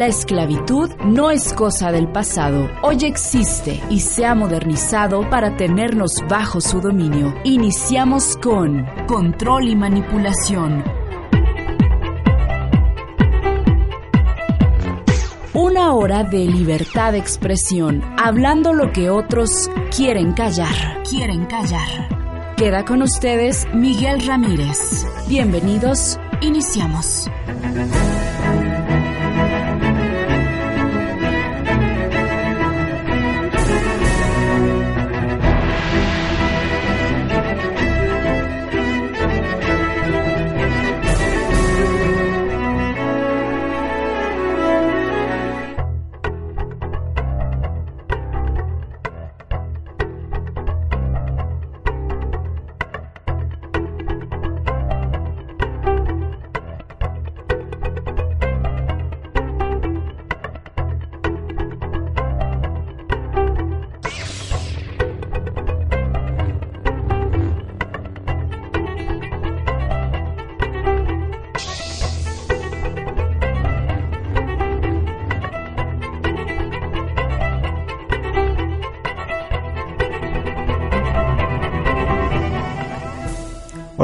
La esclavitud no es cosa del pasado, hoy existe y se ha modernizado para tenernos bajo su dominio. Iniciamos con control y manipulación. Una hora de libertad de expresión, hablando lo que otros quieren callar. Quieren callar. Queda con ustedes Miguel Ramírez. Bienvenidos, iniciamos.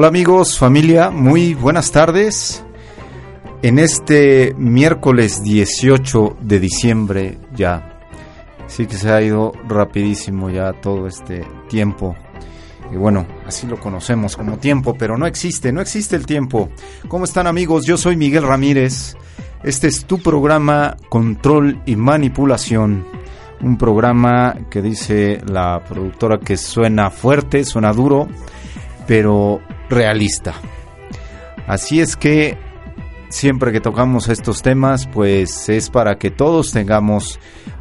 Amigos, familia, muy buenas tardes. En este miércoles 18 de diciembre ya, sí que se ha ido rapidísimo ya todo este tiempo. Y bueno, así lo conocemos como tiempo, pero no existe, no existe el tiempo. ¿Cómo están amigos? Yo soy Miguel Ramírez. Este es tu programa Control y Manipulación. Un programa que dice la productora que suena fuerte, suena duro, pero realista. Así es que siempre que tocamos estos temas, pues es para que todos tengamos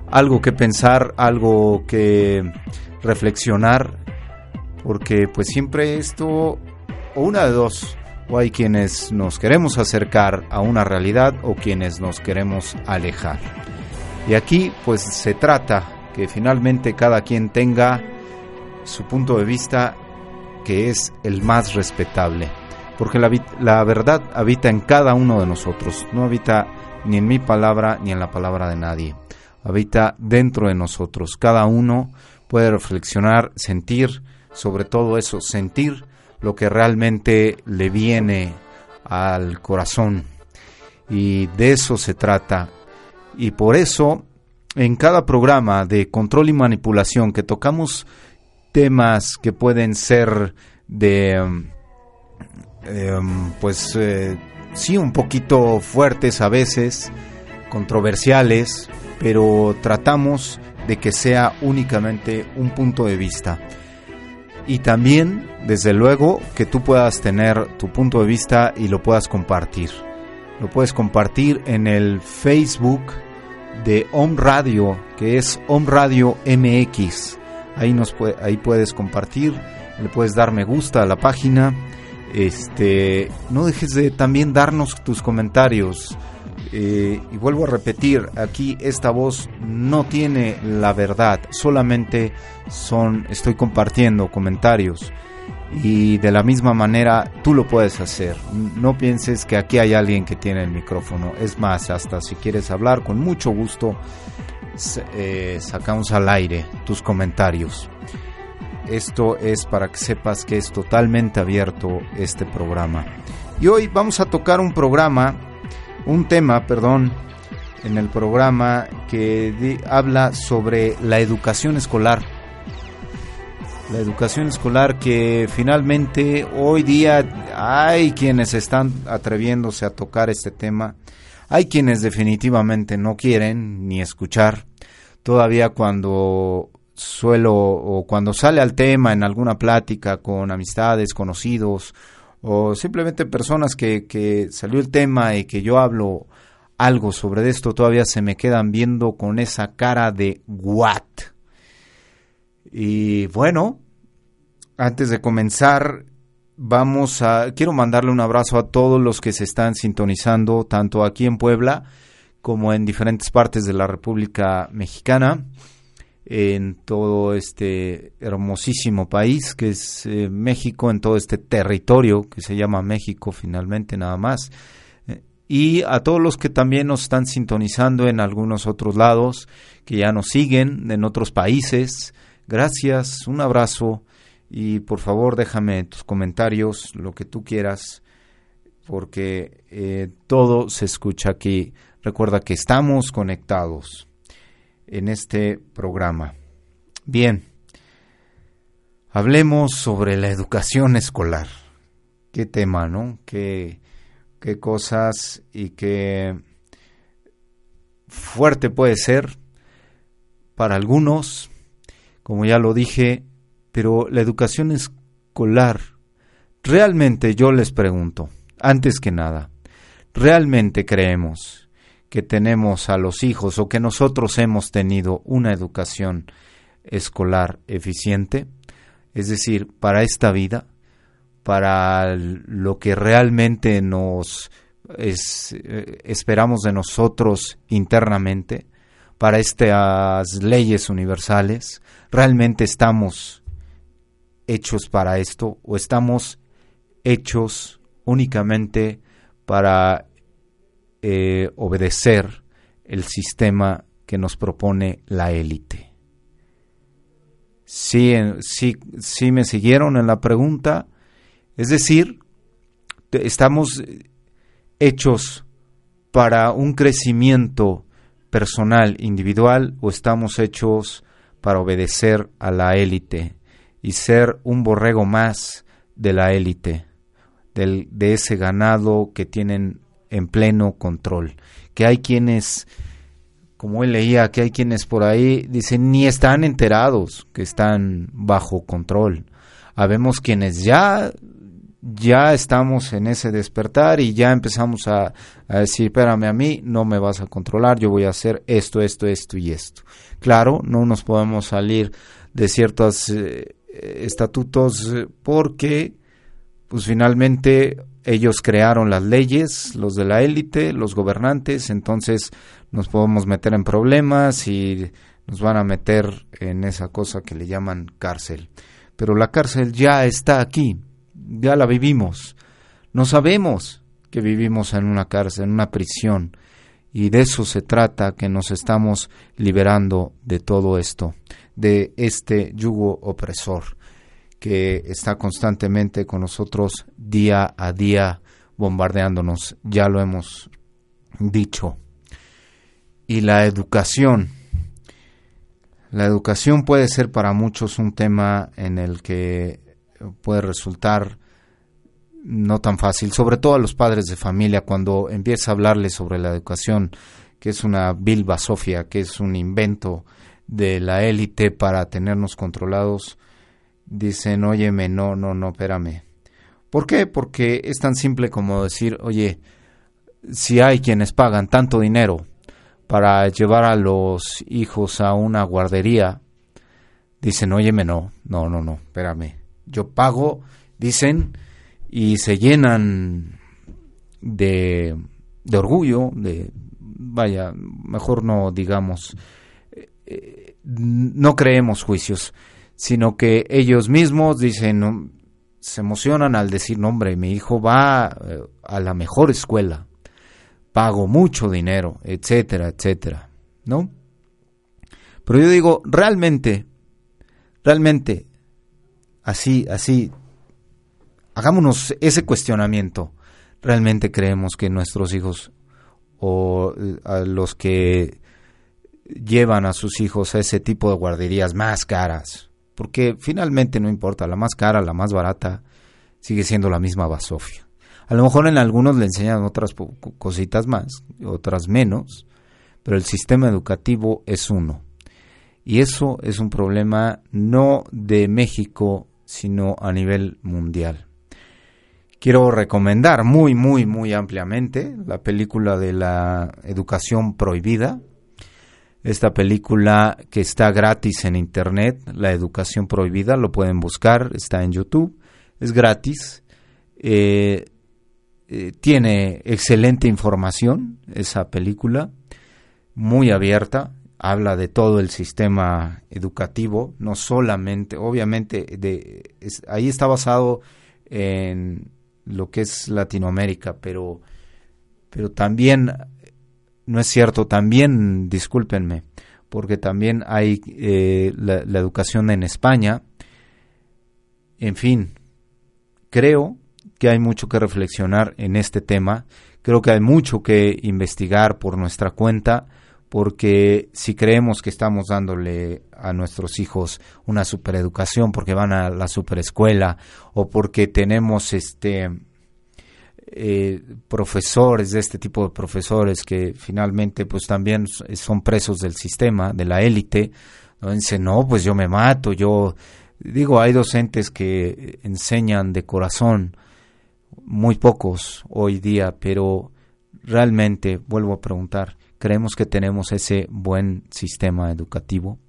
algo que pensar, algo que reflexionar, porque pues siempre esto, o una de dos, o hay quienes nos queremos acercar a una realidad o quienes nos queremos alejar. Y aquí pues se trata que finalmente cada quien tenga su punto de vista que es el más respetable, porque la, la, verdad habita en cada uno de nosotros, no habita ni en mi palabra ni en la palabra de nadie, habita dentro de nosotros, cada uno puede reflexionar, sentir sobre todo eso, sentir lo que realmente le viene al corazón. Y de eso se trata. Y por eso en cada programa de control y manipulación que tocamos temas que pueden ser de, um, pues, eh, sí, un poquito fuertes a veces, controversiales, pero tratamos de que sea únicamente un punto de vista. Y también, desde luego, que tú puedas tener tu punto de vista y lo puedas compartir. Lo puedes compartir en el Facebook de Home Radio, que es Home Radio MX. Ahí, nos ahí puedes compartir, le puedes dar me gusta a la página. Este, no dejes de también darnos tus comentarios. Eh, y vuelvo a repetir, aquí esta voz no tiene la verdad, solamente son, estoy compartiendo comentarios y de la misma manera tú lo puedes hacer. No pienses que aquí hay alguien que tiene el micrófono. Es más, hasta si quieres hablar, con mucho gusto eh, sacamos al aire tus comentarios. Esto es para que sepas que es totalmente abierto este programa. Y hoy vamos a tocar un programa, un tema, perdón, en el programa que habla sobre la educación escolar. La educación escolar que finalmente hoy día hay quienes están atreviéndose a tocar este tema hay quienes definitivamente no quieren ni escuchar. Todavía cuando suelo o cuando sale al tema en alguna plática con amistades, conocidos o simplemente personas que, que salió el tema y que yo hablo algo sobre esto, todavía se me quedan viendo con esa cara de what. Y bueno, antes de comenzar, vamos a quiero mandarle un abrazo a todos los que se están sintonizando tanto aquí en Puebla como en diferentes partes de la República Mexicana en todo este hermosísimo país que es eh, México en todo este territorio que se llama México finalmente nada más y a todos los que también nos están sintonizando en algunos otros lados, que ya nos siguen en otros países. Gracias, un abrazo y por favor déjame tus comentarios, lo que tú quieras, porque eh, todo se escucha aquí. Recuerda que estamos conectados en este programa. Bien, hablemos sobre la educación escolar. Qué tema, ¿no? Qué, qué cosas y qué fuerte puede ser para algunos, como ya lo dije, pero la educación escolar, realmente yo les pregunto, antes que nada, ¿realmente creemos que tenemos a los hijos o que nosotros hemos tenido una educación escolar eficiente? Es decir, para esta vida, para lo que realmente nos eh, esperamos de nosotros internamente, para estas leyes universales, realmente estamos hechos para esto o estamos hechos únicamente para eh, obedecer el sistema que nos propone la élite. Sí, sí, sí me siguieron en la pregunta, es decir, estamos hechos para un crecimiento personal, individual, o estamos hechos para obedecer a la élite y ser un borrego más de la élite, de ese ganado que tienen en pleno control. Que hay quienes, como él leía, que hay quienes por ahí dicen ni están enterados que están bajo control. Habemos quienes ya ya estamos en ese despertar y ya empezamos a, decir, espérame a mí, no me vas a controlar, yo voy a hacer esto, esto, esto y esto. Claro, no nos podemos salir de ciertos eh, estatutos porque, pues finalmente ellos crearon las leyes, los de la élite, los gobernantes, entonces nos podemos meter en problemas y nos van a meter en esa cosa que le llaman cárcel. Pero la cárcel ya está aquí, ya la vivimos. No sabemos que vivimos en una cárcel, en una prisión. Y de eso se trata, que nos estamos liberando de todo esto, de este yugo opresor que está constantemente con nosotros día a día bombardeándonos, ya lo hemos dicho. Y la educación. La educación puede ser para muchos un tema en el que puede resultar no tan fácil, sobre todo a los padres de familia, cuando empieza a hablarles sobre la educación, que es una bilba sofia, que es un invento de la élite para tenernos controlados, dicen, óyeme, no, no, no, espérame. ¿Por qué? Porque es tan simple como decir, oye, si hay quienes pagan tanto dinero para llevar a los hijos a una guardería, dicen, óyeme, no, no, no, no, espérame. Yo pago, dicen, y se llenan de, de orgullo, de, vaya, mejor no digamos, eh, no creemos juicios, sino que ellos mismos dicen, se emocionan al decir, no, hombre, mi hijo va eh, a la mejor escuela, pago mucho dinero, etcétera, etcétera, ¿no? Pero yo digo, realmente, realmente, así, así, hagámonos ese cuestionamiento. ¿Realmente creemos que nuestros hijos o eh, los que llevan a sus hijos a ese tipo de guarderías más caras? Porque finalmente no importa, la más cara, la más barata, sigue siendo la misma basofia. A lo mejor en algunos le enseñan otras cositas más, otras menos, pero el sistema educativo es uno. Y eso es un problema no de México, sino a nivel mundial. Quiero recomendar muy, muy, muy ampliamente la película de la educación prohibida. Esta película que está gratis en internet, La educación prohibida, lo pueden buscar, está en YouTube, es gratis. Eh, eh, tiene excelente información esa película, muy abierta, habla de todo el sistema educativo, no solamente, obviamente, de, ahí está basado en lo que es Latinoamérica, pero, pero también, no es cierto, también, discúlpenme, porque también hay eh, la, la educación en España, en fin, creo que hay mucho que reflexionar en este tema, creo que hay mucho que investigar por nuestra cuenta, porque si creemos que estamos dándole a nuestros hijos una supereducación porque van a la superescuela o porque tenemos este eh, profesores de este tipo de profesores que finalmente pues también son presos del sistema de la élite no dicen no pues yo me mato yo digo hay docentes que enseñan de corazón muy pocos hoy día pero realmente vuelvo a preguntar creemos que tenemos ese buen sistema educativo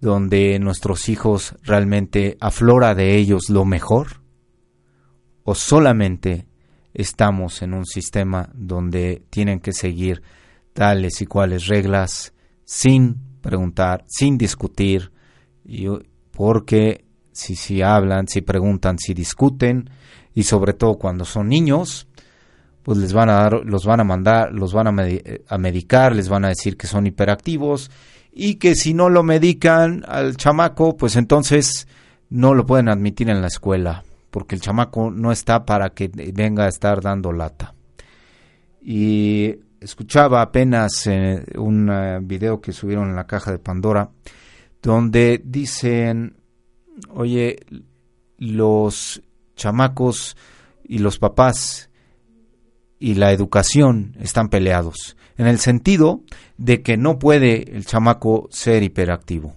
donde nuestros hijos realmente aflora de ellos lo mejor o solamente estamos en un sistema donde tienen que seguir tales y cuales reglas sin preguntar, sin discutir, y, porque si, si hablan, si preguntan, si discuten, y sobre todo cuando son niños, pues les van a dar, los van a mandar, los van a, a medicar, les van a decir que son hiperactivos y que si no lo medican al chamaco, pues entonces no lo pueden admitir en la escuela, porque el chamaco no está para que venga a estar dando lata. Y escuchaba apenas eh, un eh, video que subieron en la caja de Pandora, donde dicen, oye, los chamacos y los papás y la educación están peleados, en el sentido de que no puede el chamaco ser hiperactivo.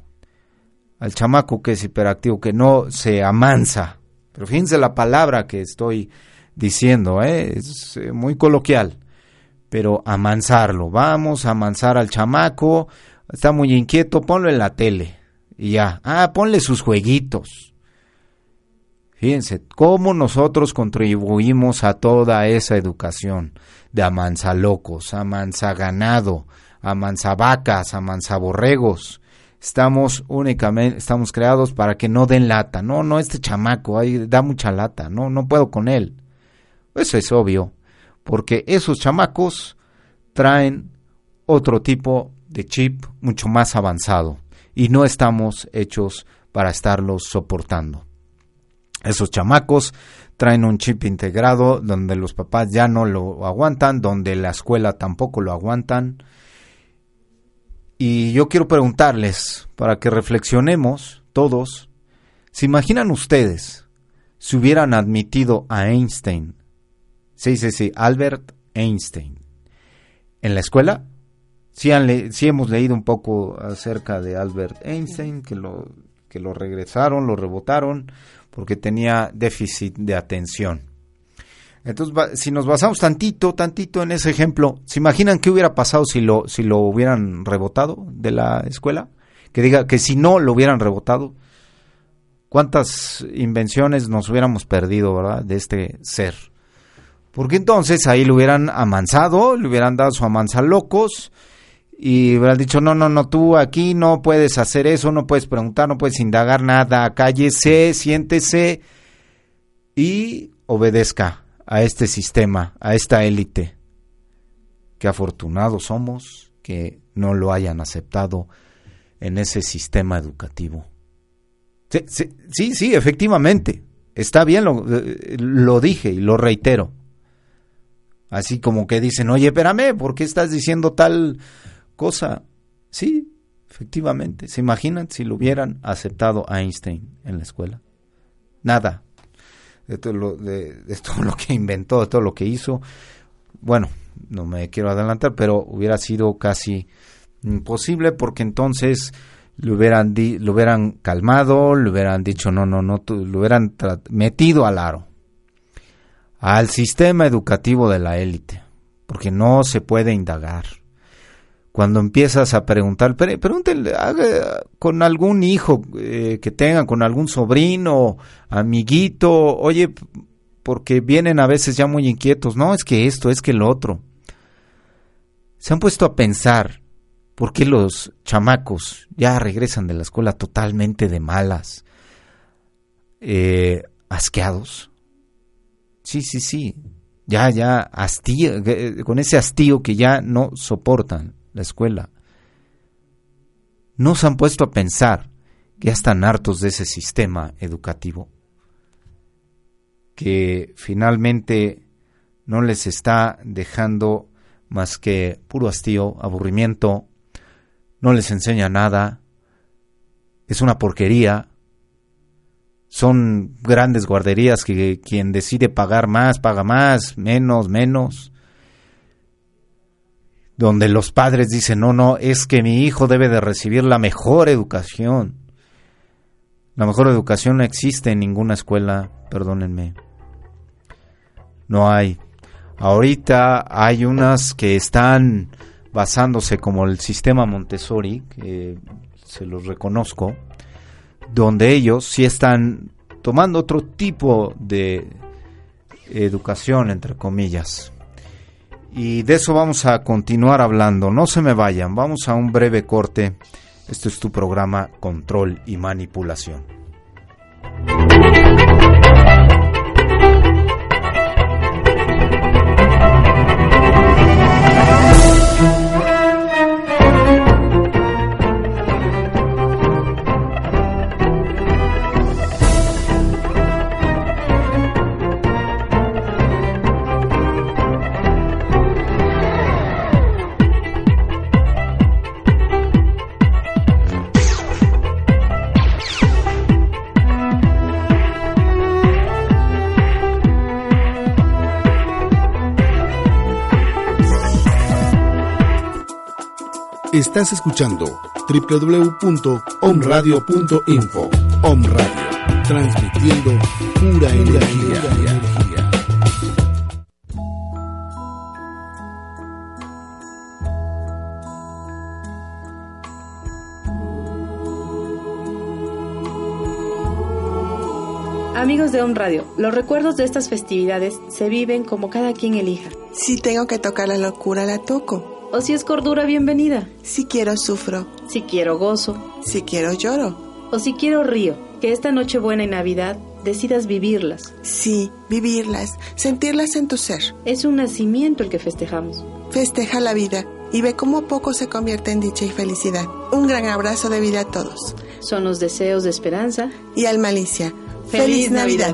Al chamaco que es hiperactivo, que no se amansa, pero fíjense la palabra que estoy diciendo, ¿eh? es eh, muy coloquial, pero amansarlo, vamos a amansar al chamaco, está muy inquieto, ponlo en la tele y ya, ah, ponle sus jueguitos, Fíjense cómo nosotros contribuimos a toda esa educación de amansa locos, amansa ganado, amansa vacas, amansa borregos. Estamos únicamente, estamos creados para que no den lata. No, no, este chamaco ahí da mucha lata. No, no puedo con él. Eso es obvio, porque esos chamacos traen otro tipo de chip mucho más avanzado y no estamos hechos para estarlos soportando. Esos chamacos traen un chip integrado donde los papás ya no lo aguantan, donde la escuela tampoco lo aguantan. Y yo quiero preguntarles, para que reflexionemos todos, ¿se imaginan ustedes si hubieran admitido a Einstein? Sí, sí, sí, Albert Einstein. ¿En la escuela? Sí, hemos leído un poco acerca de Albert Einstein, que lo, que lo regresaron, lo rebotaron porque tenía déficit de atención. Entonces, si nos basamos tantito, tantito en ese ejemplo, ¿se imaginan qué hubiera pasado si lo, si lo hubieran rebotado de la escuela? Que diga que si no lo hubieran rebotado, ¿cuántas invenciones nos hubiéramos perdido, verdad, de este ser? Porque entonces ahí lo hubieran amansado, le hubieran dado su amansa locos, y hubieran dicho, no, no, no, tú aquí no puedes hacer eso, no puedes preguntar, no puedes indagar nada, cállese, siéntese y obedezca a este sistema, a esta élite. Qué afortunados somos que no lo hayan aceptado en ese sistema educativo. Sí, sí, efectivamente, está bien, lo, eh, lo dije y lo reitero. Así como que dicen, oye, espérame, ¿por qué estás diciendo tal cosa. Sí, efectivamente. ¿Se imaginan si lo hubieran aceptado Einstein en la escuela? Nada. De todo lo, de, todo lo que inventó, de todo lo que hizo. Bueno, no me quiero adelantar, pero hubiera sido casi imposible porque entonces lo hubieran, lo hubieran calmado, le hubieran dicho no, no, no, lo hubieran metido al aro, al sistema educativo de la élite, porque no se puede indagar cuando empiezas a preguntar, pregúntenle con algún hijo eh, que tengan, con algún sobrino, amiguito, oye, porque vienen a veces ya muy inquietos, no, es que esto, es que lo otro. Se han puesto a pensar por qué los chamacos ya regresan de la escuela totalmente de malas, eh, asqueados. Sí, sí, sí. ya, ya, hastío, con ese hastío que ya no soportan la escuela. No se han puesto a pensar que ya están hartos de ese sistema educativo, que finalmente no les está dejando más que puro hastío, aburrimiento, no les enseña nada, es una porquería, son grandes guarderías que quien decide pagar más, paga más, menos, menos, donde los padres dicen, no, no, es que mi hijo debe de recibir la mejor educación. La mejor educación no existe en ninguna escuela, perdónenme. No hay. Ahorita hay unas que están basándose como el sistema Montessori, que se los reconozco, donde ellos sí están tomando otro tipo de educación, entre comillas. Y de eso vamos a continuar hablando. No se me vayan, vamos a un breve corte. Este es tu programa Control y Manipulación. Estás escuchando www.omradio.info. Om Radio, transmitiendo pura energía. Amigos de Om Radio, los recuerdos de estas festividades se viven como cada quien elija. Si tengo que tocar la locura, la toco. O si es cordura, bienvenida. Si quiero, sufro. Si quiero, gozo. Si quiero, lloro. O si quiero, río. Que esta Nochebuena y Navidad decidas vivirlas. Sí, vivirlas, sentirlas en tu ser. Es un nacimiento el que festejamos. Festeja la vida y ve cómo poco se convierte en dicha y felicidad. Un gran abrazo de vida a todos. Son los deseos de esperanza y al malicia. ¡Feliz, Navidad.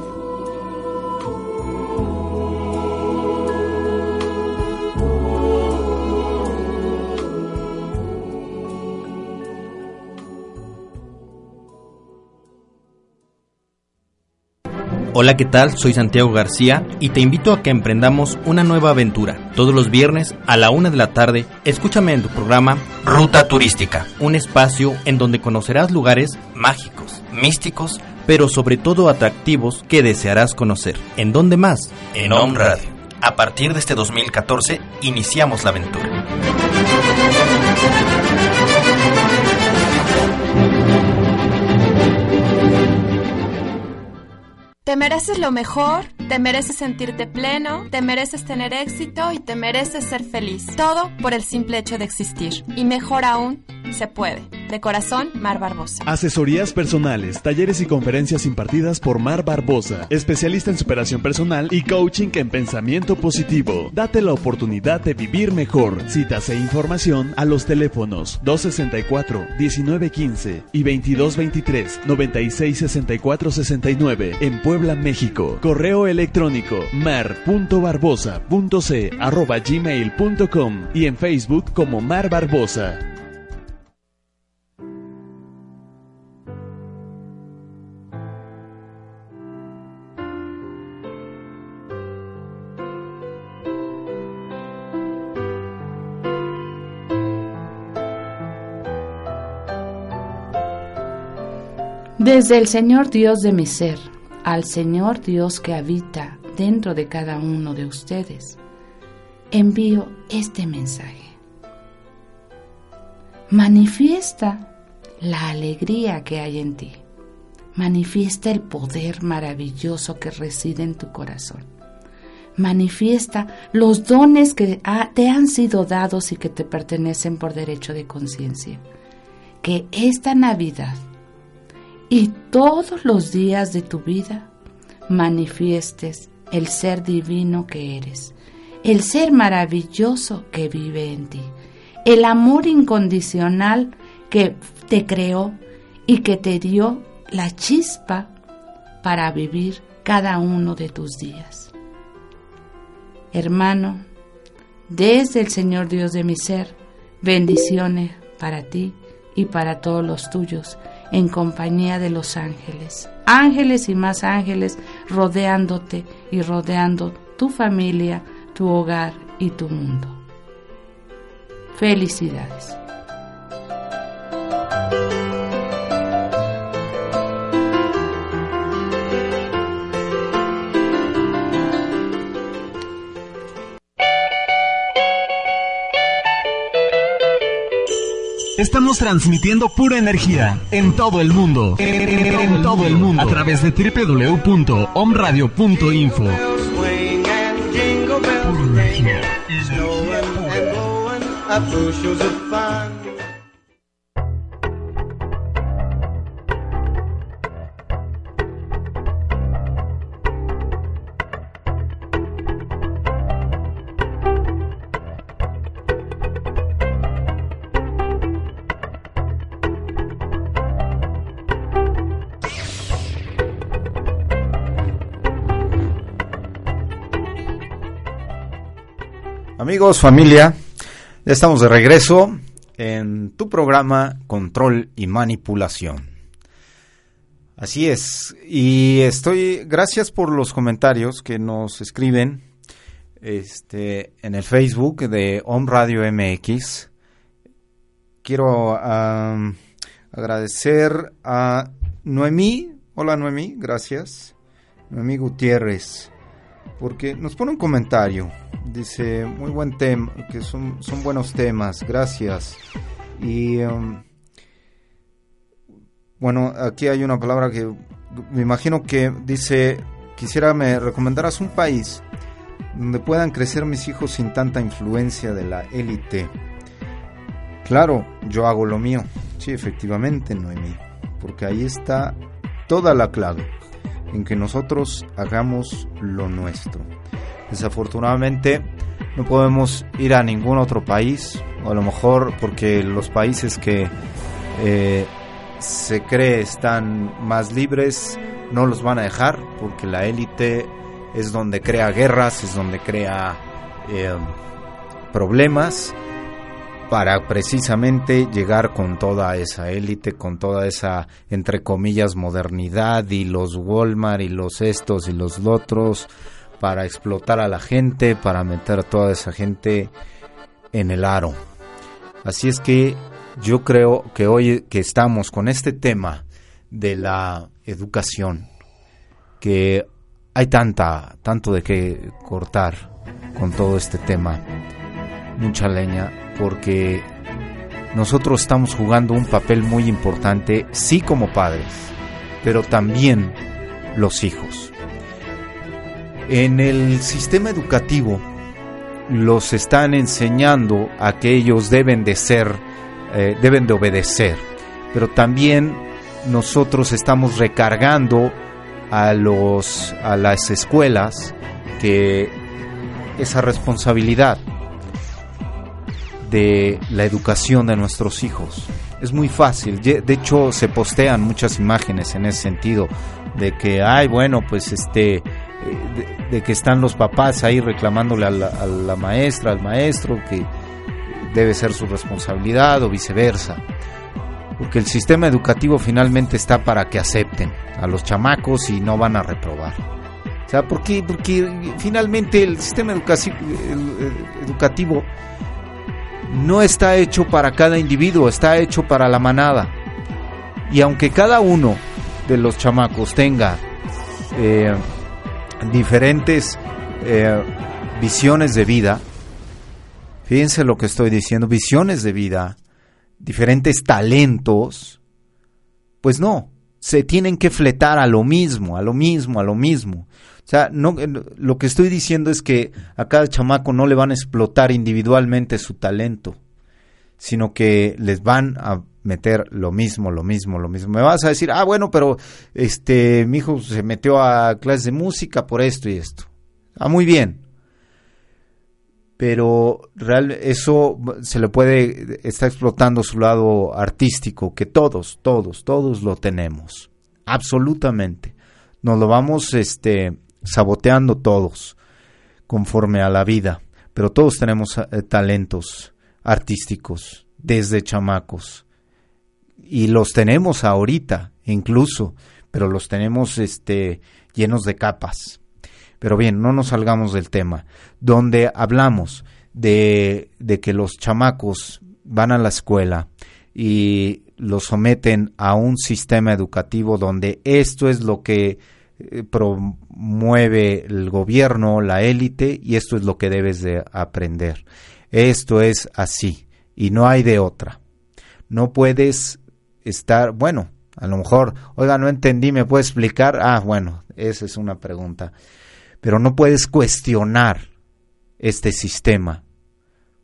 Hola, ¿qué tal? Soy Santiago García y te invito a que emprendamos una nueva aventura. Todos los viernes a la una de la tarde, escúchame en tu programa Ruta Turística, un espacio en donde conocerás lugares mágicos, místicos, pero sobre todo atractivos que desearás conocer. ¿En dónde más? En Home Radio. A partir de este 2014 iniciamos la aventura. Te mereces lo mejor, te mereces sentirte pleno, te mereces tener éxito y te mereces ser feliz. Todo por el simple hecho de existir. Y mejor aún, se puede. De corazón, Mar Barbosa. Asesorías personales, talleres y conferencias impartidas por Mar Barbosa, especialista en superación personal y coaching en pensamiento positivo. Date la oportunidad de vivir mejor. Citas e información a los teléfonos 264-1915 y 2223-966469 en Puebla, México. Correo electrónico mar.barbosa.c.gmail.com y en Facebook como Mar Barbosa. Desde el Señor Dios de mi ser al Señor Dios que habita dentro de cada uno de ustedes, envío este mensaje. Manifiesta la alegría que hay en ti. Manifiesta el poder maravilloso que reside en tu corazón. Manifiesta los dones que te han sido dados y que te pertenecen por derecho de conciencia. Que esta Navidad y todos los días de tu vida manifiestes el ser divino que eres, el ser maravilloso que vive en ti, el amor incondicional que te creó y que te dio la chispa para vivir cada uno de tus días. Hermano, desde el Señor Dios de mi ser, bendiciones para ti y para todos los tuyos, en compañía de los ángeles. Ángeles y más ángeles rodeándote y rodeando tu familia, tu hogar y tu mundo. Felicidades. Estamos transmitiendo pura energía en todo el mundo. En, todo el mundo. A través de www.omradio.info. Amigos, familia, ya estamos de regreso en tu programa Control y Manipulación. Así es, y estoy, gracias por los comentarios que nos escriben este, en el Facebook de Home Radio MX. Quiero agradecer a Noemí, hola Noemí, gracias. Noemí Gutiérrez, porque nos pone un comentario Dice, muy buen tema, que son, son buenos temas, gracias. Y um, bueno, aquí hay una palabra que me imagino que dice, quisiera me recomendaras un país donde puedan crecer mis hijos sin tanta influencia de la élite. Claro, yo hago lo mío. Sí, efectivamente, Noemí, porque ahí está toda la clave en que nosotros hagamos lo nuestro. Desafortunadamente no podemos ir a ningún otro país, o a lo mejor porque los países que eh, se cree están más libres no los van a dejar, porque la élite es donde crea guerras, es donde crea eh, problemas para precisamente llegar con toda esa élite, con toda esa, entre comillas, modernidad y los Walmart y los estos y los otros para explotar a la gente, para meter a toda esa gente en el aro. Así es que yo creo que hoy que estamos con este tema de la educación, que hay tanta, tanto de qué cortar con todo este tema, mucha leña, porque nosotros estamos jugando un papel muy importante, sí como padres, pero también los hijos. En el sistema educativo los están enseñando a que ellos deben de ser, eh, deben de obedecer, pero también nosotros estamos recargando a los a las escuelas que esa responsabilidad de la educación de nuestros hijos. Es muy fácil, de hecho se postean muchas imágenes en ese sentido de que ay bueno, pues este de, que están los papás ahí reclamándole a la, maestra, al maestro, que debe ser su responsabilidad o viceversa. Porque el sistema educativo finalmente está para que acepten a los chamacos y no van a reprobar. O sea, porque, porque finalmente el sistema educativo no está hecho para cada individuo, está hecho para la manada. Y aunque cada uno de los chamacos tenga eh, diferentes eh, visiones de vida, fíjense lo que estoy diciendo, visiones de vida, diferentes talentos, pues no, se tienen que fletar a lo mismo, a lo mismo, a lo mismo. Sea, no, eh, lo que estoy diciendo es que a cada chamaco no le van a explotar individualmente su talento, sino que les van a meter lo mismo, lo mismo, lo mismo. Me vas a decir, ah, bueno, pero este, mi hijo se metió a clases de música por esto y esto. Ah, muy bien. Pero real, eso se le puede, está explotando su lado artístico, que todos, todos, todos lo tenemos. Absolutamente. Nos lo vamos este, saboteando todos, conforme a la vida. Pero todos tenemos eh, talentos artísticos, desde chamacos. Y los tenemos ahorita, incluso, pero los tenemos este, llenos de capas. Pero bien, no nos salgamos del tema. Donde hablamos de, de que los chamacos van a la escuela y los someten a un sistema educativo donde esto es lo que eh, promueve el gobierno, la élite, y esto es lo que debes de aprender. Esto es así, y no hay de otra. No puedes estar, bueno, a lo mejor, oiga, no entendí, ¿me puede explicar? Ah, bueno, esa es una pregunta. Pero no puedes cuestionar este sistema,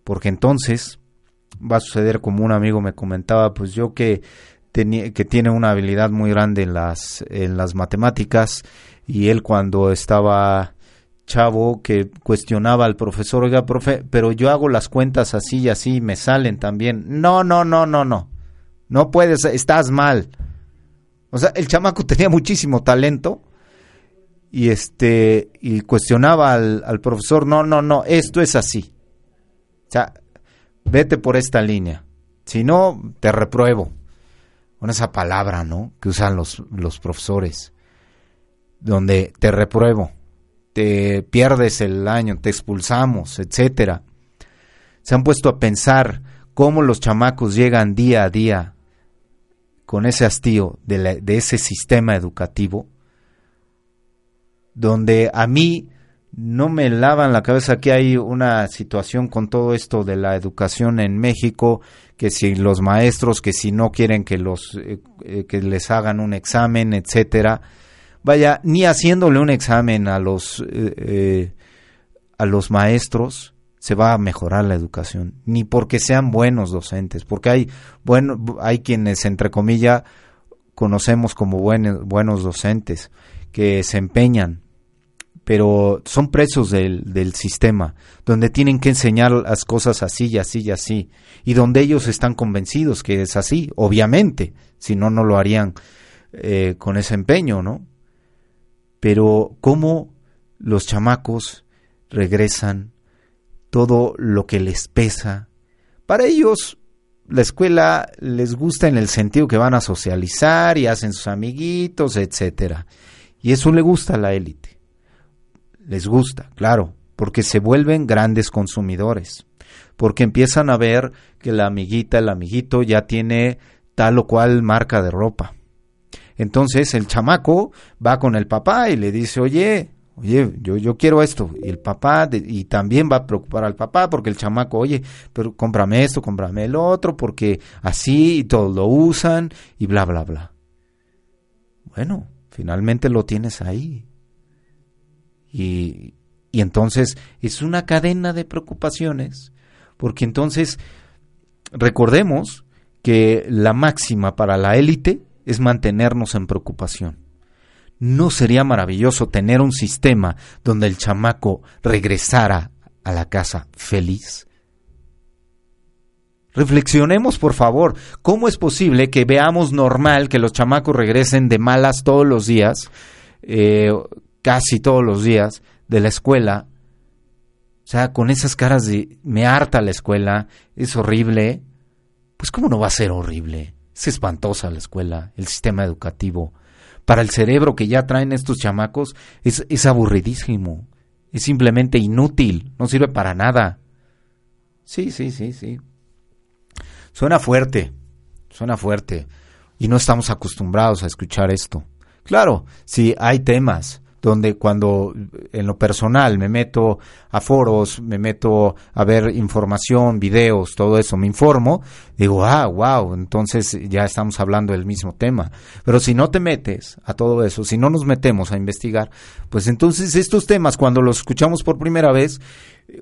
porque entonces va a suceder como un amigo me comentaba, pues yo que, que tiene una habilidad muy grande en las, en las matemáticas y él cuando estaba chavo que cuestionaba al profesor, oiga, profe, pero yo hago las cuentas así y así, me salen también. No, no, no, no, no. No puedes, estás mal. O sea, el chamaco tenía muchísimo talento y este y cuestionaba al, al profesor, no, no, no, esto es así. O sea, vete por esta línea. Si no, te repruebo. Con esa palabra, ¿no? Que usan los, los profesores. Donde te repruebo, te pierdes el año, te expulsamos, etcétera. Se han puesto a pensar cómo los chamacos llegan día a día con ese hastío de, de ese sistema educativo, donde a mí no me lavan la cabeza. Que hay una situación con todo esto de la educación en México, que si los maestros, que si no quieren que los eh, eh, que les hagan un examen, etcétera, vaya, ni haciéndole un examen a los eh, a los maestros se va a mejorar la educación, ni porque sean buenos docentes, porque hay bueno, hay quienes entre comillas conocemos como buenos, buenos docentes que se empeñan pero son presos del, del, sistema, donde tienen que enseñar las cosas así y así y así, y donde ellos están convencidos que es así, obviamente, si no, no lo harían eh, con ese empeño, ¿no? Pero cómo los chamacos regresan todo lo que les pesa. Para ellos, la escuela les gusta en el sentido que van a socializar y hacen sus amiguitos, etcétera. Y eso le gusta a la élite les gusta, claro, porque se vuelven grandes consumidores, porque empiezan a ver que la amiguita, el amiguito ya tiene tal o cual marca de ropa. Entonces el chamaco va con el papá y le dice, oye, oye, yo, yo quiero esto. Y el papá, y también va a preocupar al papá porque el chamaco, oye, pero cómprame esto, cómprame el otro, porque así y todos lo usan y bla, bla, bla. Bueno, finalmente lo tienes ahí. Y, entonces es una cadena de preocupaciones, porque entonces recordemos que la máxima para la élite es mantenernos en preocupación. ¿No sería maravilloso tener un sistema donde el chamaco regresara a la casa feliz? Reflexionemos, por favor, ¿cómo es posible que veamos normal que los chamacos regresen de malas todos los días, eh, casi todos los días de la escuela, o sea, con esas caras de me harta la escuela, es horrible, pues ¿cómo no va a ser horrible? Es espantosa la escuela, el sistema educativo. Para el cerebro que ya traen estos chamacos es, es aburridísimo, es simplemente inútil, no sirve para nada. Sí, sí, sí, sí. Suena fuerte, suena fuerte, y no estamos acostumbrados a escuchar esto. Claro, sí, hay temas, donde cuando en lo personal me meto a foros, me meto a ver información, videos, todo eso, me informo, digo, ah, wow, entonces ya estamos hablando del mismo tema. Pero si no te metes a todo eso, si no nos metemos a investigar, pues entonces estos temas cuando los escuchamos por primera vez,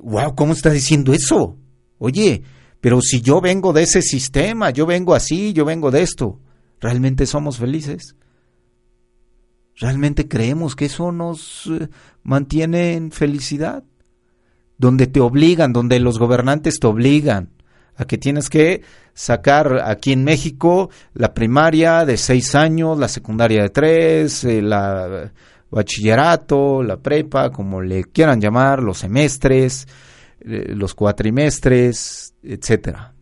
wow, ¿cómo está diciendo eso? Oye, pero si yo vengo de ese sistema, yo vengo así, yo vengo de esto, ¿realmente somos felices? ¿Realmente creemos que eso nos eh, mantiene en felicidad? Donde te obligan, donde los gobernantes te obligan a que tienes que sacar aquí en México la primaria de seis años, la secundaria de tres, eh, la bachillerato, la prepa, como le quieran llamar, los semestres, eh, los cuatrimestres, etcétera,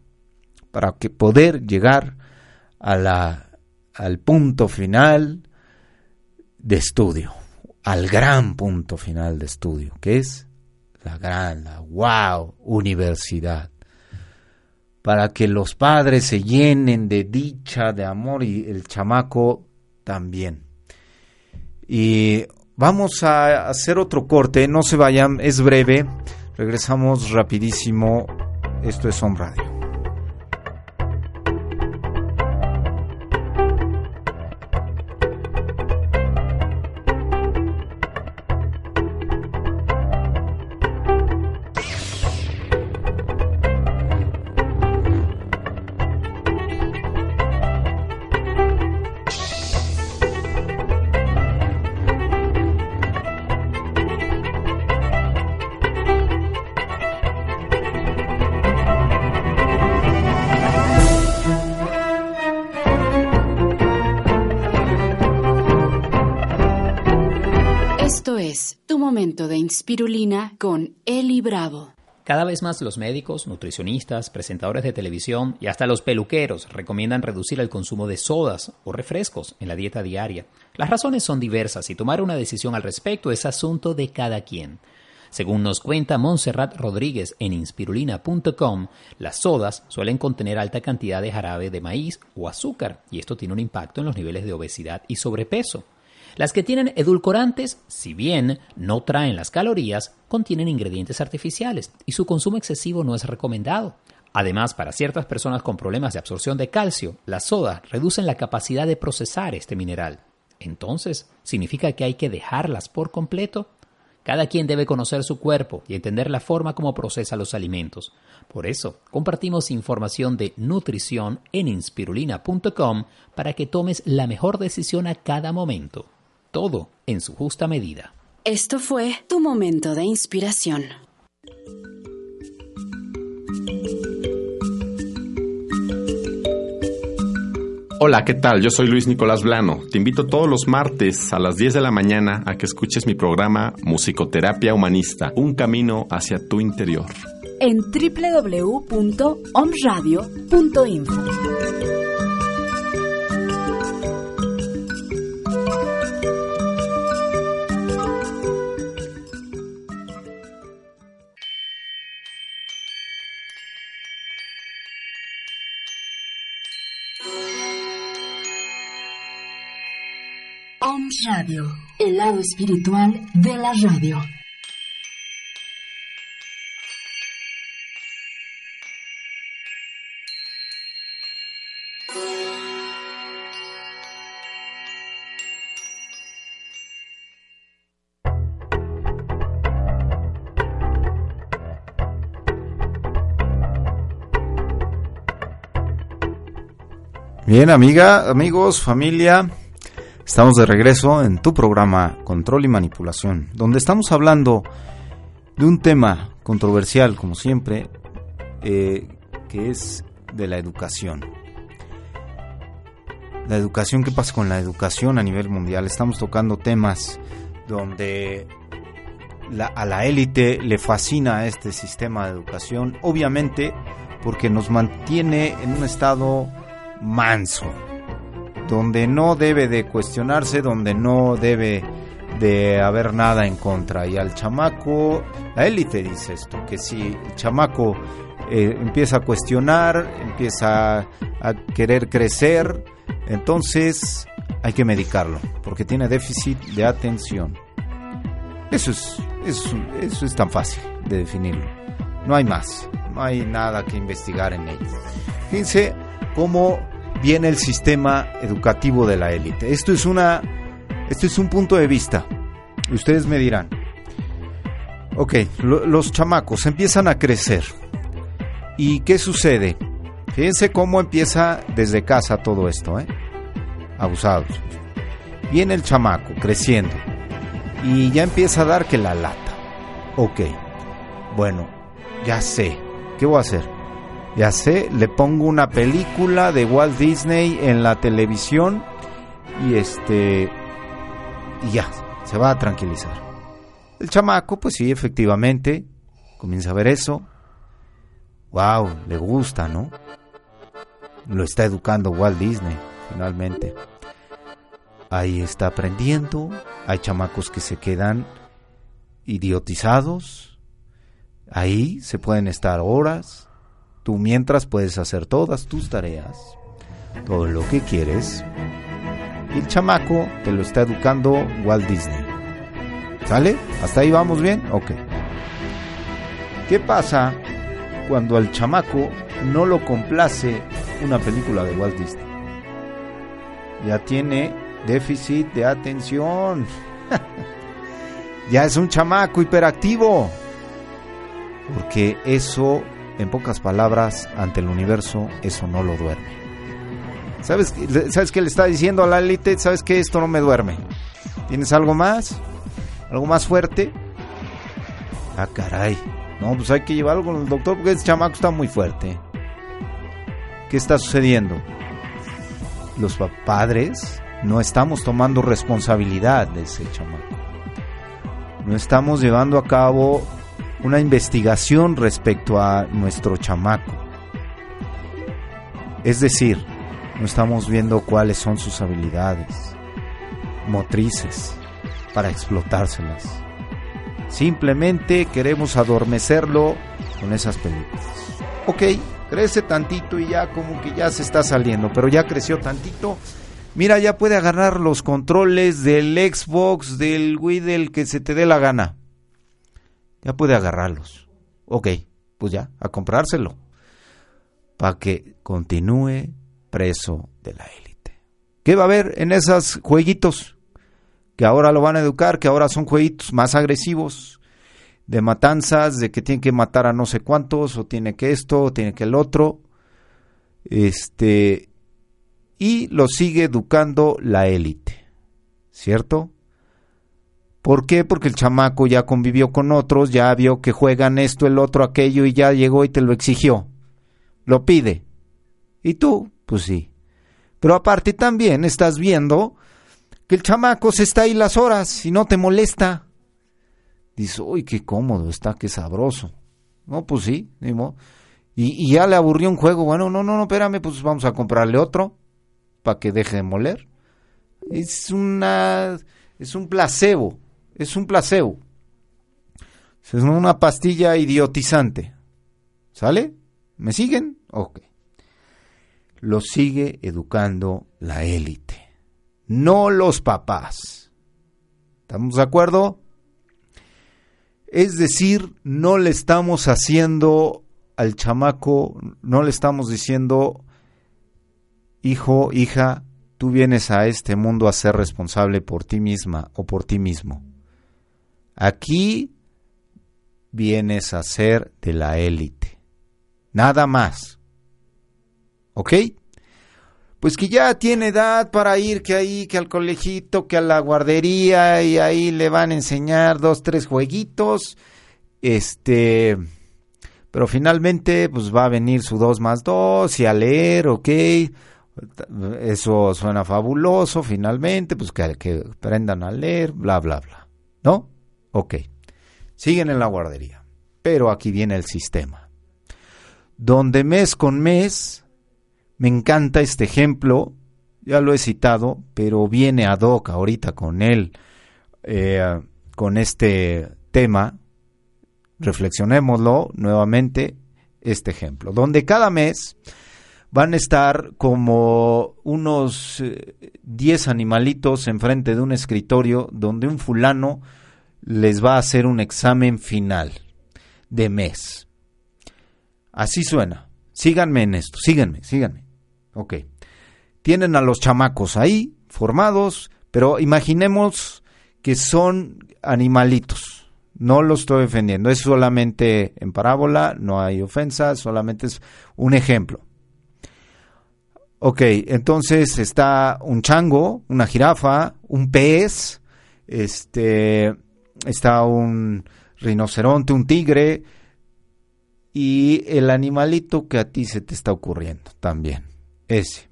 para que poder llegar a la, al punto final de estudio, al gran punto final de estudio, que es la gran, la wow, universidad para que los padres se llenen de dicha, de amor y el chamaco también. Y vamos a hacer otro corte, no se vayan, es breve, regresamos rapidísimo, esto es Home Radio. Spirulina con Eli Bravo. Cada vez más los médicos, nutricionistas, presentadores de televisión y hasta los peluqueros recomiendan reducir el consumo de sodas o refrescos en la dieta diaria. Las razones son diversas y tomar una decisión al respecto es asunto de cada quien. Según nos cuenta Montserrat Rodríguez en inspirulina.com, las sodas suelen contener alta cantidad de jarabe de maíz o azúcar y esto tiene un impacto en los niveles de obesidad y sobrepeso. Las que tienen edulcorantes, si bien no traen las calorías, contienen ingredientes artificiales y su consumo excesivo no es recomendado. Además, para ciertas personas con problemas de absorción de calcio, las sodas reducen la capacidad de procesar este mineral. Entonces, ¿significa que hay que dejarlas por completo? Cada quien debe conocer su cuerpo y entender la forma como procesa los alimentos. Por eso, compartimos información de nutrición en inspirulina.com para que tomes la mejor decisión a cada momento todo en su justa medida. Esto fue tu momento de inspiración. Hola, ¿qué tal? Yo soy Luis Nicolás Blano. Te invito todos los martes a las 10 de la mañana a que escuches mi programa Musicoterapia Humanista, un camino hacia tu interior. En www.omradio.info. Radio, el lado espiritual de la radio. Bien, amiga, amigos, familia, Estamos de regreso en tu programa Control y Manipulación, donde estamos hablando de un tema controversial, como siempre, eh, que es de la educación. La educación, ¿qué pasa con la educación a nivel mundial? Estamos tocando temas donde a la élite le fascina este sistema de educación, obviamente porque nos mantiene en un estado manso, donde no debe de cuestionarse, donde no debe de haber nada en contra. Y al chamaco, la élite dice esto, que si el chamaco eh, empieza a cuestionar, empieza a querer crecer, entonces hay que medicarlo, porque tiene déficit de atención. Eso es, eso, eso es tan fácil de definirlo. No hay más, no hay nada que investigar en ello. Fíjense cómo viene el sistema educativo de la élite. Esto es una esto es un punto de vista. Ustedes me dirán. Ok, los chamacos empiezan a crecer. ¿Y qué sucede? Fíjense cómo empieza desde casa todo esto, ¿eh? Abusados. Viene el chamaco creciendo y ya empieza a dar que la lata. Ok, bueno, ya sé, ¿qué voy a hacer? Ya sé, le pongo una película de Walt Disney en la televisión y este y ya, se va a tranquilizar. El chamaco, pues sí, efectivamente, comienza a ver eso. Wow, le gusta, ¿no? Lo está educando Walt Disney, finalmente. Ahí está aprendiendo. Hay chamacos que se quedan idiotizados. Ahí se pueden estar horas. Tú mientras puedes hacer todas tus tareas, todo lo que quieres. Y el chamaco te lo está educando Walt Disney. ¿Sale? ¿Hasta ahí vamos bien? Ok. ¿Qué pasa cuando al chamaco no lo complace una película de Walt Disney? Ya tiene déficit de atención. ya es un chamaco hiperactivo. Porque eso, en pocas palabras, ante el universo, eso no lo duerme. ¿Sabes, ¿Sabes qué le está diciendo a la élite? ¿Sabes que esto no me duerme? ¿Tienes algo más? ¿Algo más fuerte? Ah, caray. No, pues hay que llevarlo con el doctor porque ese chamaco está muy fuerte. ¿Qué está sucediendo? Los padres no estamos tomando responsabilidad de ese chamaco. No estamos llevando a cabo una investigación respecto a nuestro chamaco. Es decir, no estamos viendo cuáles son sus habilidades motrices para explotárselas. Simplemente queremos adormecerlo con esas películas. Ok, crece tantito y ya como que ya se está saliendo, pero ya creció tantito. Mira, ya puede agarrar los controles del Xbox, del Wii, del que se te dé la gana. Ya puede agarrarlos. Ok, pues ya, a comprárselo. Para que continúe preso de la élite. ¿Qué va a haber en esos jueguitos? Que ahora lo van a educar, que ahora son jueguitos más agresivos, de matanzas, de que tiene que matar a no sé cuántos, o tiene que esto, o tiene que el otro. Este. Y lo sigue educando la élite. ¿Cierto? ¿Por qué? Porque el chamaco ya convivió con otros, ya vio que juegan esto, el otro, aquello, y ya llegó y te lo exigió. Lo pide. Y tú, pues sí. Pero aparte también estás viendo que el chamaco se está ahí las horas y no te molesta. Dice, uy, qué cómodo está, qué sabroso. No, pues sí, y, y, ya le aburrió un juego. Bueno, no, no, no, espérame, pues vamos a comprarle otro para que deje de moler. Es una, es un placebo, es un placebo. Es una pastilla idiotizante. ¿Sale? ¿Me siguen? Ok lo sigue educando la élite, no los papás. ¿Estamos de acuerdo? Es decir, no le estamos haciendo al chamaco, no le estamos diciendo, hijo, hija, tú vienes a este mundo a ser responsable por ti misma o por ti mismo. Aquí vienes a ser de la élite. Nada más. ¿Ok? Pues que ya tiene edad para ir que ahí, que al colegito, que a la guardería y ahí le van a enseñar dos, tres jueguitos. Este, pero finalmente pues va a venir su dos más dos y a leer, ok. Eso suena fabuloso, finalmente, pues que, que aprendan a leer, bla, bla, bla. ¿No? Ok. Siguen en la guardería. Pero aquí viene el sistema. Donde mes con mes me encanta este ejemplo, ya lo he citado, pero viene ad hoc ahorita con él, eh, con este tema. Reflexionémoslo nuevamente, este ejemplo, donde cada mes van a estar como unos 10 eh, animalitos enfrente de un escritorio donde un fulano les va a hacer un examen final de mes. Así suena. Síganme en esto, síganme, síganme. Ok. Tienen a los chamacos ahí, formados, pero imaginemos que son animalitos. No los estoy defendiendo, es solamente en parábola, no hay ofensa, solamente es un ejemplo. Ok, entonces está un chango, una jirafa, un pez, este, está un rinoceronte, un tigre y el animalito que a ti se te está ocurriendo también, ese.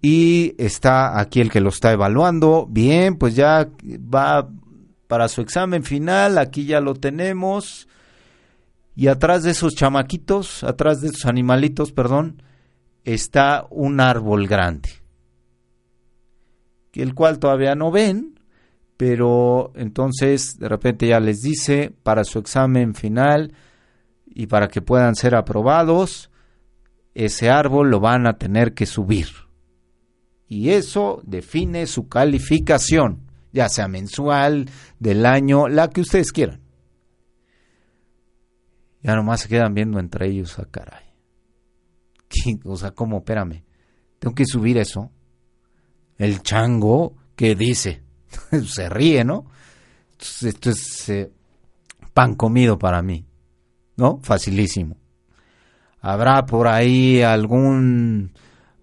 Y está aquí el que lo está evaluando. Bien, pues ya va para su examen final, aquí ya lo tenemos. Y atrás de esos chamaquitos, atrás de esos animalitos, perdón, está un árbol grande, el cual todavía no ven, pero entonces de repente ya les dice para su examen final y para que puedan ser aprobados, ese árbol lo van a tener que subir. Y eso define su calificación, ya sea mensual, del año, la que ustedes quieran. Ya nomás se quedan viendo entre ellos a ah, caray. O sea, ¿cómo? Espérame. Tengo que subir eso. El chango que dice, se ríe, ¿no? Esto es eh, pan comido para mí, ¿no? Facilísimo. Habrá por ahí algún